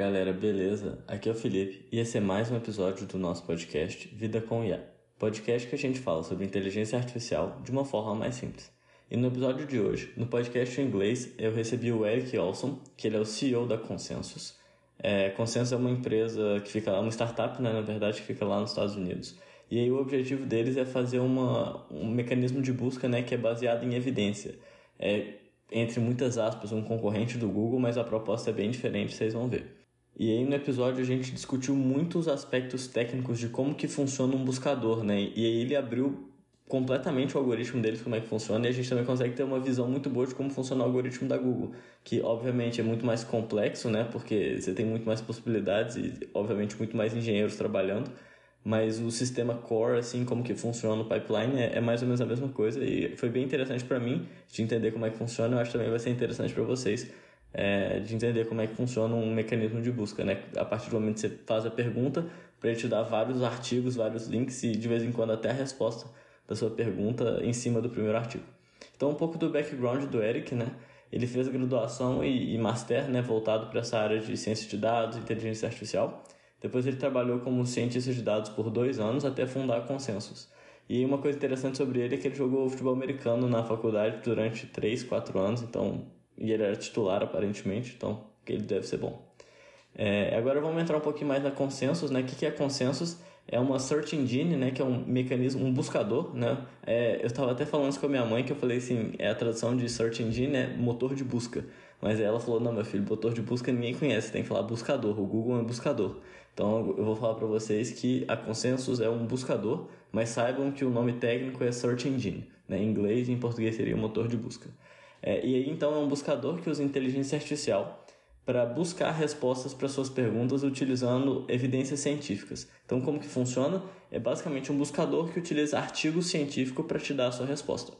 galera, beleza? Aqui é o Felipe e esse é mais um episódio do nosso podcast Vida com IA. Podcast que a gente fala sobre inteligência artificial de uma forma mais simples. E no episódio de hoje, no podcast em inglês, eu recebi o Eric Olson, que ele é o CEO da Consensus. É, Consensus é uma empresa que fica lá, uma startup, né, na verdade, que fica lá nos Estados Unidos. E aí o objetivo deles é fazer uma, um mecanismo de busca né, que é baseado em evidência. É, entre muitas aspas, um concorrente do Google, mas a proposta é bem diferente, vocês vão ver. E aí no episódio a gente discutiu muitos aspectos técnicos de como que funciona um buscador, né? E aí ele abriu completamente o algoritmo deles, como é que funciona, e a gente também consegue ter uma visão muito boa de como funciona o algoritmo da Google, que obviamente é muito mais complexo, né? Porque você tem muito mais possibilidades e obviamente muito mais engenheiros trabalhando, mas o sistema core, assim, como que funciona o pipeline, é, é mais ou menos a mesma coisa e foi bem interessante para mim de entender como é que funciona. Eu acho que também vai ser interessante para vocês é, de entender como é que funciona um mecanismo de busca, né? A partir do momento que você faz a pergunta, para ele te dar vários artigos, vários links e de vez em quando até a resposta da sua pergunta em cima do primeiro artigo. Então, um pouco do background do Eric, né? Ele fez graduação e, e master, né, voltado para essa área de ciência de dados, inteligência artificial. Depois ele trabalhou como cientista de dados por dois anos até fundar a Consensus. E uma coisa interessante sobre ele é que ele jogou futebol americano na faculdade durante três, quatro anos, então e ele era titular aparentemente, então ele deve ser bom. É, agora vamos entrar um pouquinho mais na Consensus, né? O que, que é Consensus? É uma search engine, né? Que é um mecanismo, um buscador, né? É, eu estava até falando isso com a minha mãe, que eu falei assim, é a tradução de search engine é motor de busca. Mas ela falou, não, meu filho, motor de busca ninguém conhece, tem que falar buscador, o Google é buscador. Então eu vou falar para vocês que a Consensus é um buscador, mas saibam que o nome técnico é Search Engine. Né? Em inglês e em português seria motor de busca. É, e aí então é um buscador que usa inteligência artificial para buscar respostas para suas perguntas utilizando evidências científicas. Então como que funciona? É basicamente um buscador que utiliza artigos científicos para te dar a sua resposta.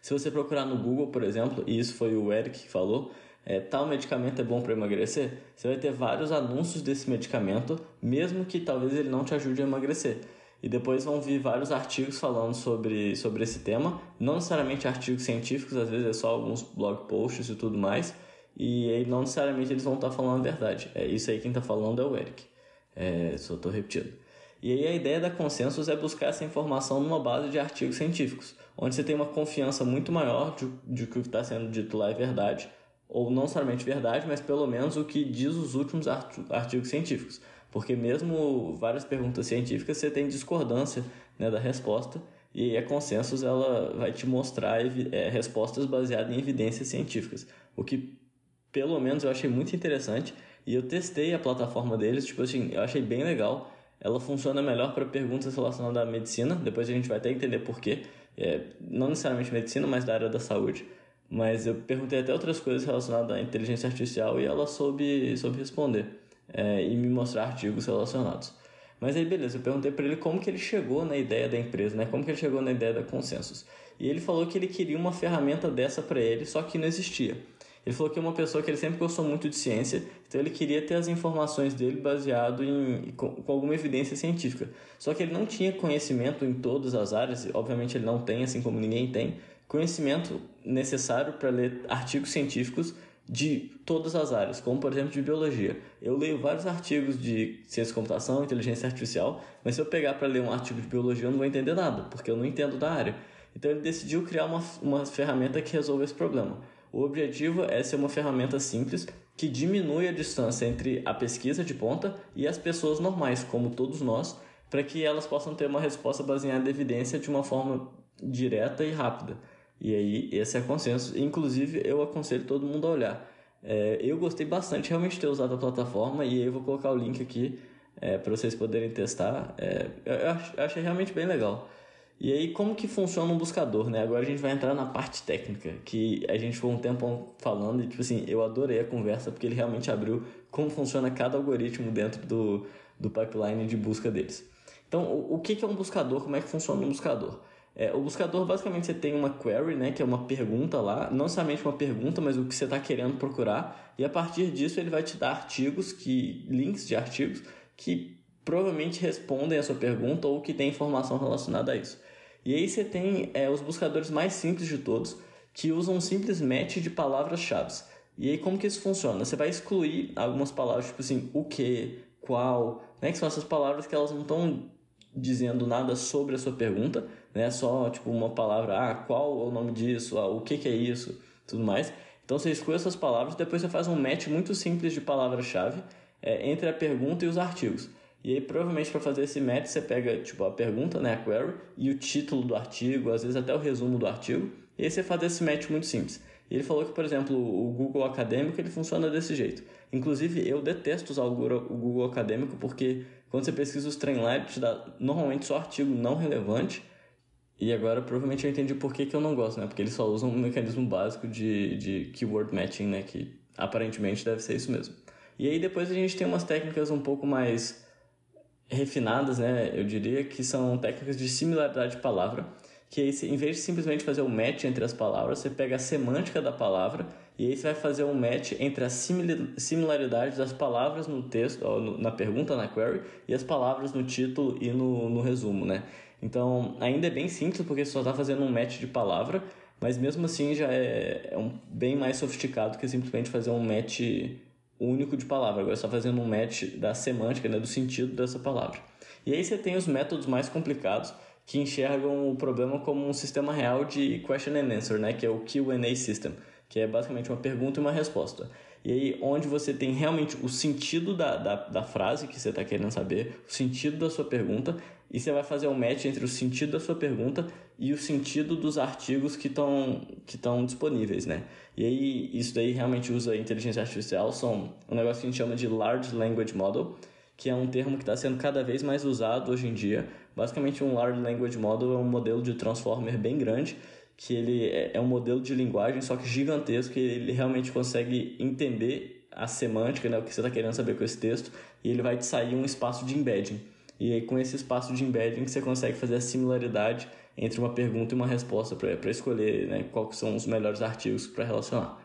Se você procurar no Google, por exemplo, e isso foi o Eric que falou, é, tal medicamento é bom para emagrecer, você vai ter vários anúncios desse medicamento, mesmo que talvez ele não te ajude a emagrecer. E depois vão vir vários artigos falando sobre, sobre esse tema, não necessariamente artigos científicos, às vezes é só alguns blog posts e tudo mais, e aí não necessariamente eles vão estar falando a verdade. É isso aí quem está falando é o Eric. É, só estou repetindo. E aí a ideia da consensus é buscar essa informação numa base de artigos científicos, onde você tem uma confiança muito maior de, de que o que está sendo dito lá é verdade, ou não somente verdade, mas pelo menos o que diz os últimos artigos científicos. Porque mesmo várias perguntas científicas você tem discordância né, da resposta, e a consensus ela vai te mostrar é, respostas baseadas em evidências científicas, o que pelo menos eu achei muito interessante e eu testei a plataforma deles, tipo assim, eu achei bem legal ela funciona melhor para perguntas relacionadas à medicina. Depois a gente vai até entender porquê. É, não necessariamente medicina, mas da área da saúde. Mas eu perguntei até outras coisas relacionadas à inteligência artificial e ela soube, soube responder é, e me mostrar artigos relacionados. Mas aí, beleza, eu perguntei para ele como que ele chegou na ideia da empresa, né? Como que ele chegou na ideia da Consensus. E ele falou que ele queria uma ferramenta dessa para ele, só que não existia. Ele falou que é uma pessoa que ele sempre gostou muito de ciência, então ele queria ter as informações dele baseado em com, com, alguma evidência científica. Só que ele não tinha conhecimento em todas as áreas, obviamente ele não tem, assim como ninguém tem, conhecimento necessário para ler artigos científicos de todas as áreas, como por exemplo de biologia. Eu leio vários artigos de ciência de computação, inteligência artificial, mas se eu pegar para ler um artigo de biologia eu não vou entender nada, porque eu não entendo da área. Então ele decidiu criar uma, uma ferramenta que resolve esse problema. O objetivo é ser uma ferramenta simples que diminui a distância entre a pesquisa de ponta e as pessoas normais, como todos nós, para que elas possam ter uma resposta baseada em evidência de uma forma direta e rápida. E aí, esse é consenso. Inclusive, eu aconselho todo mundo a olhar. É, eu gostei bastante realmente de ter usado a plataforma e aí eu vou colocar o link aqui é, para vocês poderem testar. É, eu, achei realmente bem legal. E aí, como que funciona um buscador, né? Agora a gente vai entrar na parte técnica, que a gente foi um tempo falando e, tipo assim, eu adorei a conversa porque ele realmente abriu como funciona cada algoritmo dentro do, do pipeline de busca deles. Então, o, o que, que é um buscador? Como é que funciona um buscador? É, o buscador, basicamente, você tem uma query, né, que é uma pergunta lá, não somente uma pergunta, mas o que você está querendo procurar, e a partir disso ele vai te dar artigos, que links de artigos, que provavelmente respondem a sua pergunta ou que tem informação relacionada a isso. E aí você tem é, os buscadores mais simples de todos, que usam um simples match de palavras-chave. E aí como que isso funciona? Você vai excluir algumas palavras, tipo assim, o que, qual, né? Que são essas palavras que elas não estão dizendo nada sobre a sua pergunta, né? Só tipo uma palavra, ah, qual é o nome disso, ah, o que, que é isso, tudo mais. Então você exclui essas palavras, depois você faz um match muito simples de palavra-chave é, entre a pergunta e os artigos. E aí, provavelmente, para fazer esse match, você pega tipo, a pergunta, né, a query, e o título do artigo, às vezes até o resumo do artigo, e aí você faz esse match muito simples. E ele falou que, por exemplo, o Google Acadêmico ele funciona desse jeito. Inclusive, eu detesto usar o Google Acadêmico porque quando você pesquisa os trem lá, ele te dá normalmente só artigo não relevante. E agora, provavelmente, eu entendi por que, que eu não gosto, né? Porque eles só usam um mecanismo básico de, de keyword matching, né? Que aparentemente deve ser isso mesmo. E aí depois a gente tem umas técnicas um pouco mais refinadas, né? Eu diria que são técnicas de similaridade de palavra que aí, em vez de simplesmente fazer um match entre as palavras, você pega a semântica da palavra e aí você vai fazer um match entre as similaridades das palavras no texto, na pergunta, na query, e as palavras no título e no, no resumo, né? Então, ainda é bem simples porque só está fazendo um match de palavra, mas mesmo assim já é, é um, bem mais sofisticado que simplesmente fazer um match único de palavra. Agora, está fazendo um match da semântica, né, do sentido dessa palavra. E aí você tem os métodos mais complicados, que enxergam o problema como um sistema real de question and answer, né, que é o Q&A system, que é basicamente uma pergunta e uma resposta. E aí, onde você tem realmente o sentido da, da, da frase que você está querendo saber, o sentido da sua pergunta, e você vai fazer um match entre o sentido da sua pergunta e o sentido dos artigos que estão que disponíveis, né? E aí, isso daí realmente usa inteligência artificial, são um negócio que a gente chama de Large Language Model, que é um termo que está sendo cada vez mais usado hoje em dia Basicamente, um Large Language Model é um modelo de transformer bem grande, que ele é, é um modelo de linguagem, só que gigantesco, que ele realmente consegue entender a semântica, né, o que você está querendo saber com esse texto, e ele vai te sair um espaço de embedding. E aí, com esse espaço de embedding, você consegue fazer a similaridade entre uma pergunta e uma resposta para escolher né, quais são os melhores artigos para relacionar.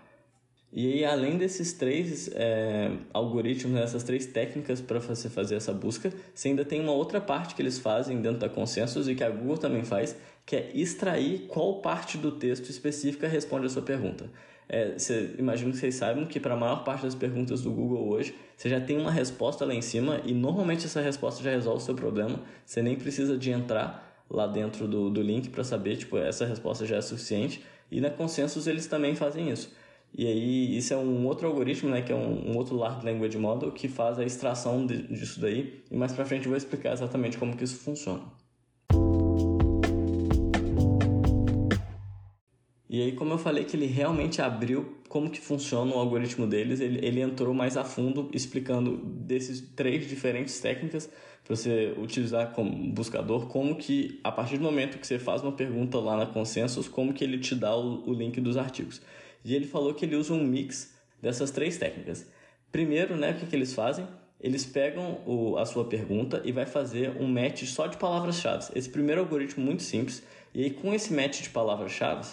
E aí, além desses três é, algoritmos, né, essas três técnicas para você fazer essa busca, você ainda tem uma outra parte que eles fazem dentro da Consensus e que a Google também faz, que é extrair qual parte do texto específica responde a sua pergunta. É, imagino que vocês saibam que para a maior parte das perguntas do Google hoje, você já tem uma resposta lá em cima e normalmente essa resposta já resolve o seu problema. Você nem precisa de entrar lá dentro do, do link para saber, tipo, essa resposta já é suficiente. E na Consensus eles também fazem isso. E aí, isso é um outro algoritmo, né, que é um, um outro Large Language Model, que faz a extração de, disso daí. E mais pra frente eu vou explicar exatamente como que isso funciona. E aí, como eu falei que ele realmente abriu como que funciona o algoritmo deles, ele, ele entrou mais a fundo explicando desses três diferentes técnicas para você utilizar como buscador, como que a partir do momento que você faz uma pergunta lá na Consensus, como que ele te dá o, o link dos artigos. E ele falou que ele usa um mix dessas três técnicas. Primeiro, né, o que, que eles fazem? Eles pegam o, a sua pergunta e vai fazer um match só de palavras-chave. Esse primeiro algoritmo muito simples. E aí, com esse match de palavras-chave,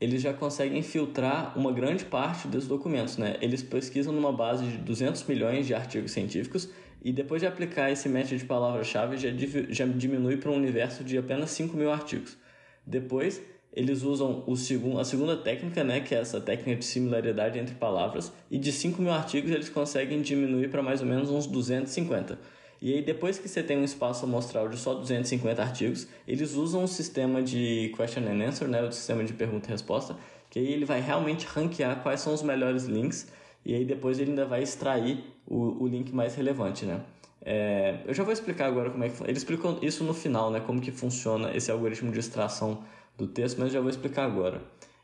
eles já conseguem filtrar uma grande parte dos documentos. Né? Eles pesquisam numa base de 200 milhões de artigos científicos e depois de aplicar esse match de palavras-chave já, já diminui para um universo de apenas 5 mil artigos. Depois, eles usam o segundo, a segunda técnica, né, que é essa técnica de similaridade entre palavras, e de 5 mil artigos eles conseguem diminuir para mais ou menos uns 250. E aí, depois que você tem um espaço amostral de só 250 artigos, eles usam um sistema de question and answer, né, o sistema de pergunta e resposta, que aí ele vai realmente ranquear quais são os melhores links, e aí depois ele ainda vai extrair o, o link mais relevante, né. É, eu já vou explicar agora como é que... Ele explicou isso no final, né, como que funciona esse algoritmo de extração do texto, mas já vou explicar agora.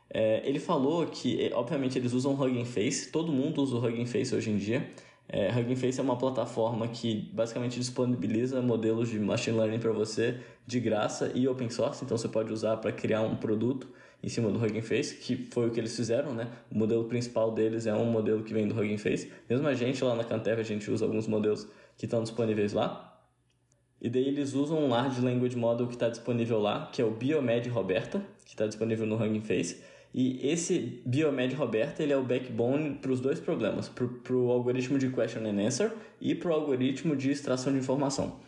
É, ele falou que, é, obviamente, eles usam Hugging Face, todo mundo usa o Hugging Face hoje em dia. É, Hugging Face é uma plataforma que basicamente disponibiliza modelos de machine learning para você de graça e open source, então você pode usar para criar um produto em cima do Hugging Face, que foi o que eles fizeram, né? O modelo principal deles é um modelo que vem do Hugging Face. Mesmo a gente lá na Cantef, a gente usa alguns modelos que estão disponíveis lá. E daí eles usam um Large Language Model que está disponível lá, que é o Biomed Roberta, que está disponível no Hugging Face. E esse Biomed Roberta ele é o backbone para os dois problemas, para o algoritmo de question and answer e para o algoritmo de extração de informação.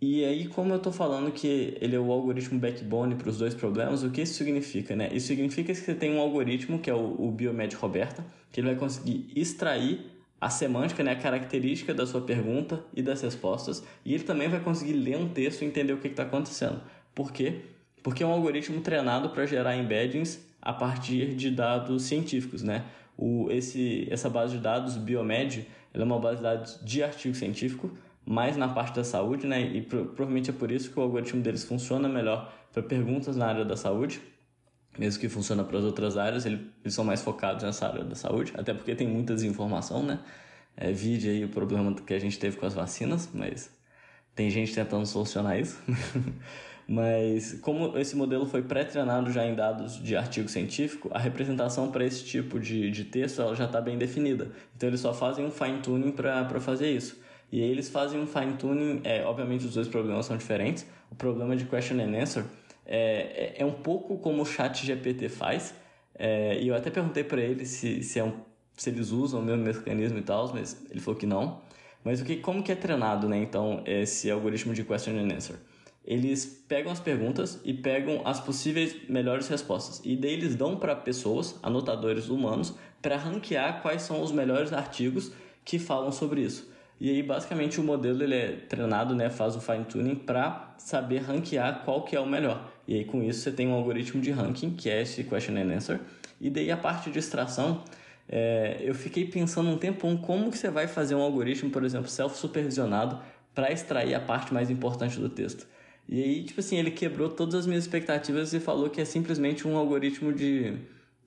E aí, como eu estou falando que ele é o algoritmo backbone para os dois problemas, o que isso significa? Né? Isso significa que você tem um algoritmo, que é o, o Biomed Roberta, que ele vai conseguir extrair a semântica, né, a característica da sua pergunta e das respostas, e ele também vai conseguir ler um texto e entender o que está acontecendo. Por quê? Porque é um algoritmo treinado para gerar embeddings a partir de dados científicos, né? O, esse, essa base de dados, Biomed, ela é uma base de dados de artigo científico, mais na parte da saúde, né? E pro, provavelmente é por isso que o algoritmo deles funciona melhor para perguntas na área da saúde, mesmo que funciona para as outras áreas, eles são mais focados nessa área da saúde, até porque tem muita desinformação, né? É, vide aí o problema que a gente teve com as vacinas, mas tem gente tentando solucionar isso. mas como esse modelo foi pré-treinado já em dados de artigo científico, a representação para esse tipo de, de texto ela já está bem definida. Então eles só fazem um fine-tuning para fazer isso. E eles fazem um fine tuning, é, obviamente os dois problemas são diferentes. O problema de question and answer é, é um pouco como o chat GPT faz. É, e eu até perguntei para ele se, se, é um, se eles usam o mesmo mecanismo e tal, mas ele falou que não. Mas o que, como que é treinado, né, então, esse algoritmo de question and answer? Eles pegam as perguntas e pegam as possíveis melhores respostas. E daí eles dão para pessoas, anotadores humanos, para ranquear quais são os melhores artigos que falam sobre isso. E aí, basicamente, o modelo ele é treinado, né, faz o fine tuning para saber ranquear qual que é o melhor. E aí, com isso, você tem um algoritmo de ranking, que é esse question and answer. E daí, a parte de extração, é, eu fiquei pensando um tempão como que você vai fazer um algoritmo, por exemplo, self-supervisionado, para extrair a parte mais importante do texto. E aí, tipo assim, ele quebrou todas as minhas expectativas e falou que é simplesmente um algoritmo de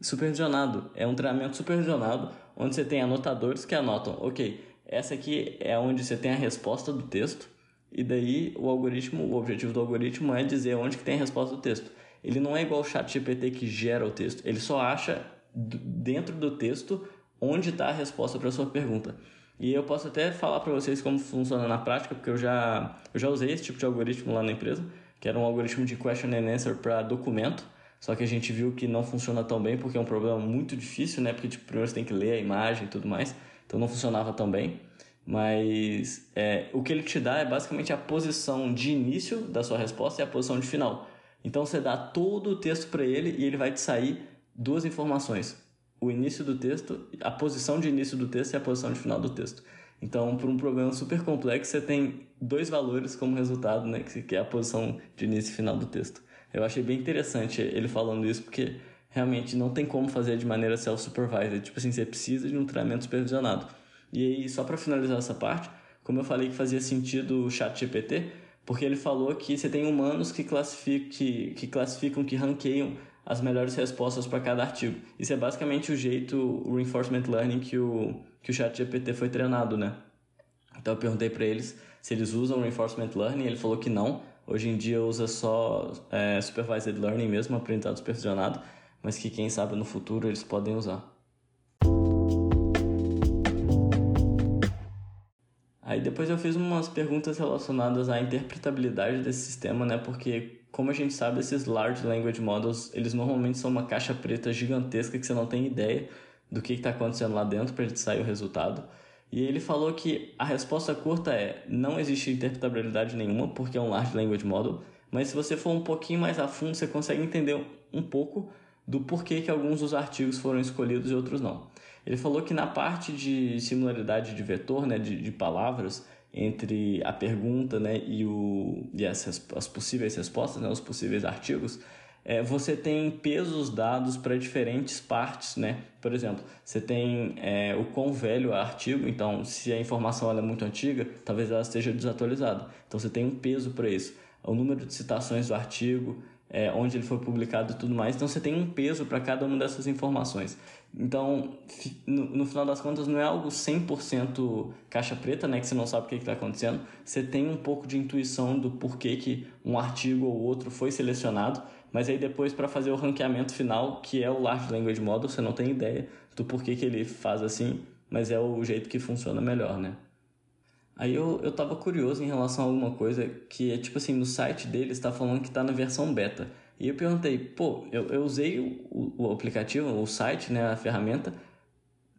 supervisionado. É um treinamento supervisionado, onde você tem anotadores que anotam, ok, essa aqui é onde você tem a resposta do texto, e daí o algoritmo, o objetivo do algoritmo é dizer onde que tem a resposta do texto. Ele não é igual o chat GPT que gera o texto, ele só acha dentro do texto onde está a resposta para a sua pergunta. E eu posso até falar para vocês como funciona na prática, porque eu já, eu já usei esse tipo de algoritmo lá na empresa, que era um algoritmo de question and answer para documento, só que a gente viu que não funciona tão bem porque é um problema muito difícil, né? Porque tipo, primeiro você tem que ler a imagem e tudo mais então não funcionava tão bem. Mas é, o que ele te dá é basicamente a posição de início da sua resposta e a posição de final. Então você dá todo o texto para ele e ele vai te sair duas informações: o início do texto, a posição de início do texto e a posição de final do texto. Então, por um problema super complexo, você tem dois valores como resultado, né, que é a posição de início e final do texto. Eu achei bem interessante ele falando isso, porque realmente não tem como fazer de maneira self-supervised. Tipo assim, você precisa de um treinamento supervisionado. E aí, só para finalizar essa parte, como eu falei que fazia sentido o chat GPT, porque ele falou que você tem humanos que, classificam, que, que classificam, que ranqueiam as melhores respostas para cada artigo. Isso é basicamente o jeito, o reinforcement learning que o, que o chat GPT foi treinado, né? Então eu perguntei para eles se eles usam reinforcement learning, ele falou que não. Hoje em dia usa só é, supervised learning mesmo, aprendizado supervisionado mas que quem sabe no futuro eles podem usar. Aí depois eu fiz umas perguntas relacionadas à interpretabilidade desse sistema, né? Porque como a gente sabe, esses large language models, eles normalmente são uma caixa preta gigantesca que você não tem ideia do que está acontecendo lá dentro para sair o resultado. E ele falou que a resposta curta é não existe interpretabilidade nenhuma porque é um large language model, mas se você for um pouquinho mais a fundo, você consegue entender um pouco do porquê que alguns dos artigos foram escolhidos e outros não. Ele falou que na parte de similaridade de vetor, né, de, de palavras, entre a pergunta né, e, o, e as, as possíveis respostas, né, os possíveis artigos, é, você tem pesos dados para diferentes partes, né? Por exemplo, você tem é, o quão velho é o artigo, então se a informação é muito antiga, talvez ela esteja desatualizada. Então você tem um peso para isso. O número de citações do artigo, é, onde ele foi publicado e tudo mais. Então você tem um peso para cada uma dessas informações. Então, no, no, final das contas, não é algo 100% caixa preta, né, que você não sabe o que está acontecendo. Você tem um pouco de intuição do porquê que um artigo ou outro foi selecionado, mas aí depois para fazer o ranqueamento final, que é o Large Language Model, você não tem ideia do porquê que ele faz assim, mas é o jeito que funciona melhor, né? Aí eu, eu tava curioso em relação a alguma coisa que é tipo assim, no site deles está falando que está na versão beta. E eu perguntei, pô, eu, eu usei o, o aplicativo, o site, né, a ferramenta,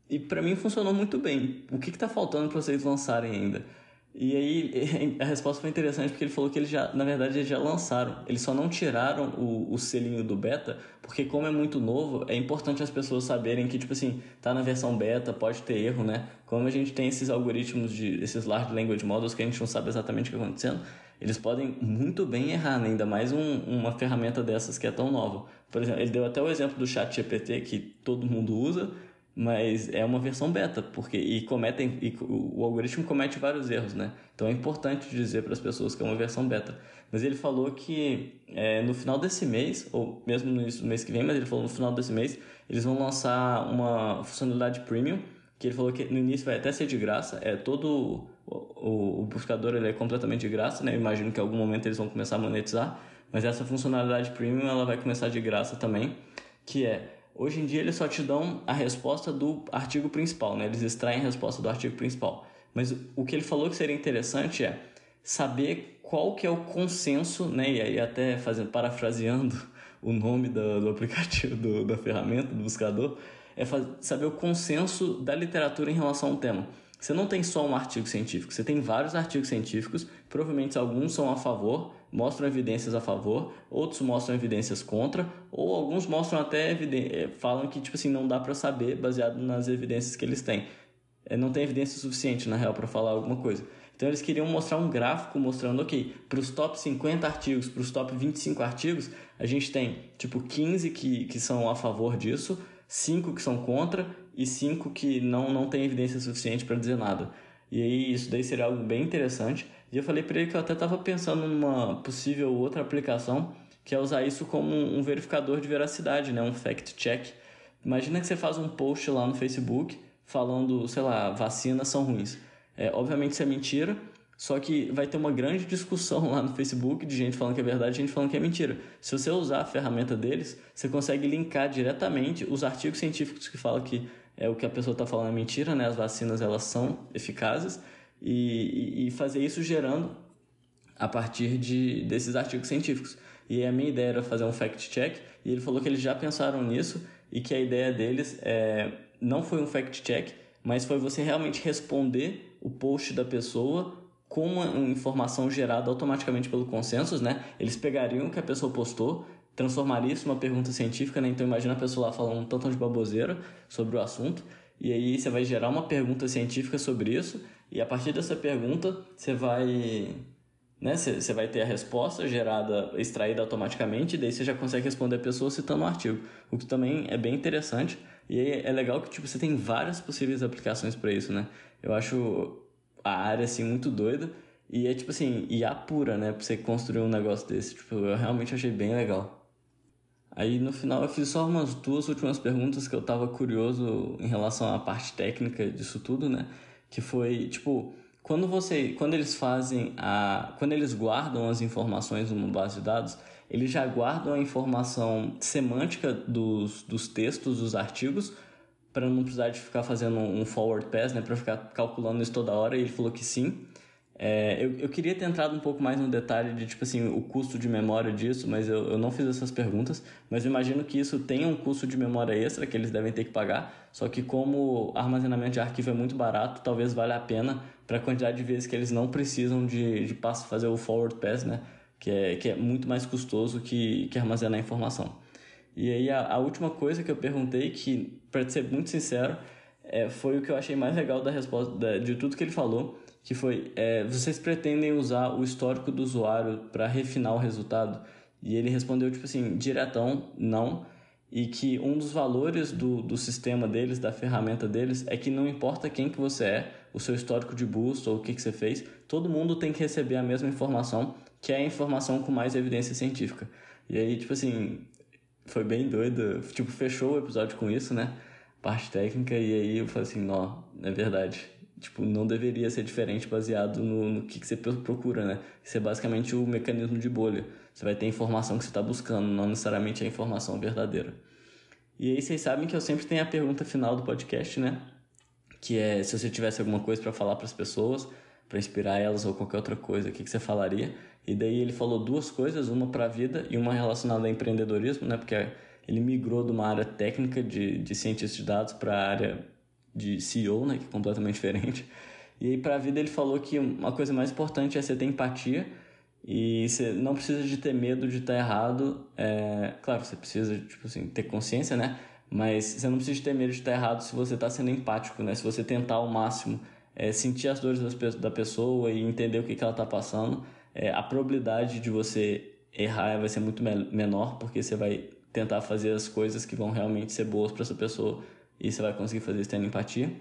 e para mim funcionou muito bem. O que está faltando para vocês lançarem ainda? E aí a resposta foi interessante porque ele falou que eles já, na verdade, eles já lançaram. Eles só não tiraram o, o selinho do beta, porque como é muito novo, é importante as pessoas saberem que, tipo assim, tá na versão beta, pode ter erro, né? Como a gente tem esses algoritmos de esses large language models que a gente não sabe exatamente o que está acontecendo, eles podem muito bem errar, né? ainda mais um, uma ferramenta dessas que é tão nova. Por exemplo, ele deu até o exemplo do chat GPT que todo mundo usa, mas é uma versão beta, porque e cometem e o algoritmo comete vários erros, né? Então é importante dizer para as pessoas que é uma versão beta. Mas ele falou que é, no final desse mês, ou mesmo no início do mês que vem, mas ele falou no final desse mês, eles vão lançar uma funcionalidade premium, que ele falou que no início vai até ser de graça, é todo o, o buscador ele é completamente de graça, né? Eu imagino que em algum momento eles vão começar a monetizar, mas essa funcionalidade premium ela vai começar de graça também, que é Hoje em dia eles só te dão a resposta do artigo principal, né? Eles extraem a resposta do artigo principal. Mas o que ele falou que seria interessante é saber qual que é o consenso, né? E aí até fazendo parafraseando o nome do, do aplicativo, do, da ferramenta, do buscador, é saber o consenso da literatura em relação ao tema. Você não tem só um artigo científico, você tem vários artigos científicos, provavelmente alguns são a favor, mostram evidências a favor, outros mostram evidências contra, ou alguns mostram até eh, falam que tipo assim não dá para saber baseado nas evidências que eles têm. É, não tem evidência suficiente na real para falar alguma coisa. Então eles queriam mostrar um gráfico mostrando, ok, para os top 50 artigos, para os top 25 artigos, a gente tem tipo 15 que, que são a favor disso, 5 que são contra e 5 que não, não tem evidência suficiente para dizer nada. E aí isso daí seria algo bem interessante. E eu falei para ele que eu até estava pensando numa possível outra aplicação, que é usar isso como um verificador de veracidade, né? um fact check. Imagina que você faz um post lá no Facebook falando, sei lá, vacinas são ruins. É, obviamente isso é mentira, só que vai ter uma grande discussão lá no Facebook de gente falando que é verdade gente falando que é mentira. Se você usar a ferramenta deles, você consegue linkar diretamente os artigos científicos que falam que é o que a pessoa está falando é mentira, né? As vacinas elas são eficazes e, e fazer isso gerando a partir de, desses artigos científicos. E a minha ideia era fazer um fact-check, e ele falou que eles já pensaram nisso e que a ideia deles é, não foi um fact-check, mas foi você realmente responder o post da pessoa com uma informação gerada automaticamente pelo consensus, né? Eles pegariam o que a pessoa postou, transformaria isso numa pergunta científica, né? Então imagina a pessoa lá falando um tanto de baboseira sobre o assunto, e aí você vai gerar uma pergunta científica sobre isso, e a partir dessa pergunta, você vai, né, você vai ter a resposta gerada, extraída automaticamente, e daí você já consegue responder a pessoa citando o um artigo, o que também é bem interessante. E é legal que tipo, você tem várias possíveis aplicações para isso, né? Eu acho a área assim muito doida e é tipo assim, IA pura, né, para você construir um negócio desse. Tipo, eu realmente achei bem legal. Aí no final eu fiz só umas duas últimas perguntas que eu tava curioso em relação à parte técnica disso tudo, né? que foi tipo quando você quando eles fazem a quando eles guardam as informações numa base de dados eles já guardam a informação semântica dos, dos textos dos artigos para não precisar de ficar fazendo um forward pass né para ficar calculando isso toda hora e ele falou que sim é, eu, eu queria ter entrado um pouco mais no detalhe de, tipo assim, o custo de memória disso, mas eu, eu não fiz essas perguntas. Mas eu imagino que isso tenha um custo de memória extra que eles devem ter que pagar. Só que como armazenamento de arquivo é muito barato, talvez valha a pena para a quantidade de vezes que eles não precisam de, de fazer o forward pass, né? Que é, que é muito mais custoso que, que armazenar informação. E aí a, a última coisa que eu perguntei, que, para ser muito sincero, é, foi o que eu achei mais legal da resposta da, de tudo que ele falou que foi: é, vocês pretendem usar o histórico do usuário para refinar o resultado? E ele respondeu, tipo assim, diretão, não. E que um dos valores do, do sistema deles, da ferramenta deles, é que não importa quem que você é, o seu histórico de busca ou o que, que você fez, todo mundo tem que receber a mesma informação, que é a informação com mais evidência científica. E aí, tipo assim, foi bem doido. Tipo, fechou o episódio com isso, né? Parte técnica, e aí eu falei assim, não, é verdade tipo, não deveria ser diferente baseado no, no que, que você procura, né? Isso é basicamente o mecanismo de bolha. Você vai ter a informação que você está buscando, não necessariamente a informação verdadeira. E aí vocês sabem que eu sempre tenho a pergunta final do podcast, né? Que é se você tivesse alguma coisa para falar para as pessoas, para inspirar elas ou qualquer outra coisa, o que, que você falaria? E daí ele falou duas coisas, uma para a vida e uma relacionada a empreendedorismo, né? Porque ele migrou de uma área técnica de, de cientista de dados para a área de CEO, né, que é completamente diferente. E aí, para a vida, ele falou que uma coisa mais importante é você ter empatia e você não precisa de ter medo de estar errado. É, claro, você precisa, tipo assim, ter consciência, né? Mas você não precisa ter medo de estar errado se você está sendo empático, né? Se você tentar ao máximo é, sentir as dores da pessoa e entender o que, que ela está passando, é, a probabilidade de você errar vai ser muito menor, porque você vai tentar fazer as coisas que vão realmente ser boas para essa pessoa e você vai conseguir fazer isso tendo empatia.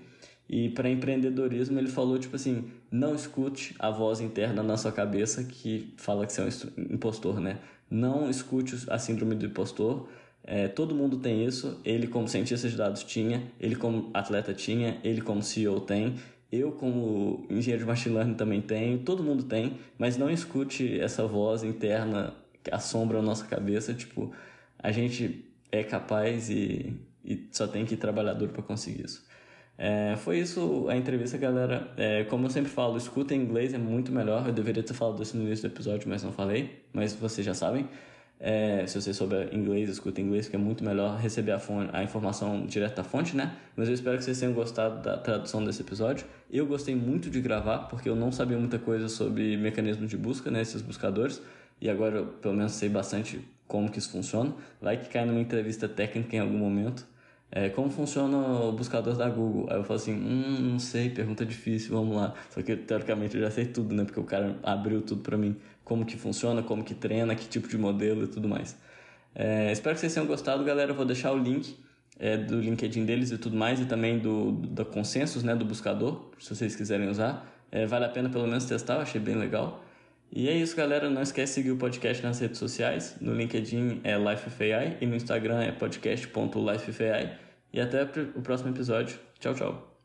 E para empreendedorismo ele falou tipo assim, não escute a voz interna na sua cabeça que fala que você é um impostor, né? Não escute a síndrome do impostor. É, todo mundo tem isso. Ele como cientista de dados tinha, ele como atleta tinha, ele como CEO tem. Eu, como engenheiro de machine learning, também tenho, todo mundo tem, mas não escute essa voz interna que assombra a nossa cabeça. Tipo, a gente é capaz e, e só tem que ir trabalhador para conseguir isso. É, foi isso a entrevista, galera. É, como eu sempre falo, escuta em inglês é muito melhor. Eu deveria ter falado isso no início do episódio, mas não falei. Mas vocês já sabem. É, se você souber inglês, escuta inglês, que é muito melhor receber a, fonte, a informação direto da fonte, né? Mas eu espero que vocês tenham gostado da tradução desse episódio. Eu gostei muito de gravar, porque eu não sabia muita coisa sobre mecanismo de busca, né? Esses buscadores. E agora eu, pelo menos, sei bastante como que isso funciona. Vai que cai numa entrevista técnica em algum momento é, como funciona o buscador da Google? Aí eu falo assim, hum, não sei, pergunta difícil, vamos lá. Só que teoricamente eu já sei tudo, né? Porque o cara abriu tudo para mim. Como que funciona, como que treina, que tipo de modelo e tudo mais. É, espero que vocês tenham gostado, galera. Eu vou deixar o link é, do LinkedIn deles e tudo mais, e também do, do Consensus, né? Do buscador, se vocês quiserem usar. É, vale a pena pelo menos testar, eu achei bem legal. E é isso, galera. Não esquece de seguir o podcast nas redes sociais. No LinkedIn é LifeFAI e no Instagram é podcast.lifeFAI. E até o próximo episódio. Tchau, tchau.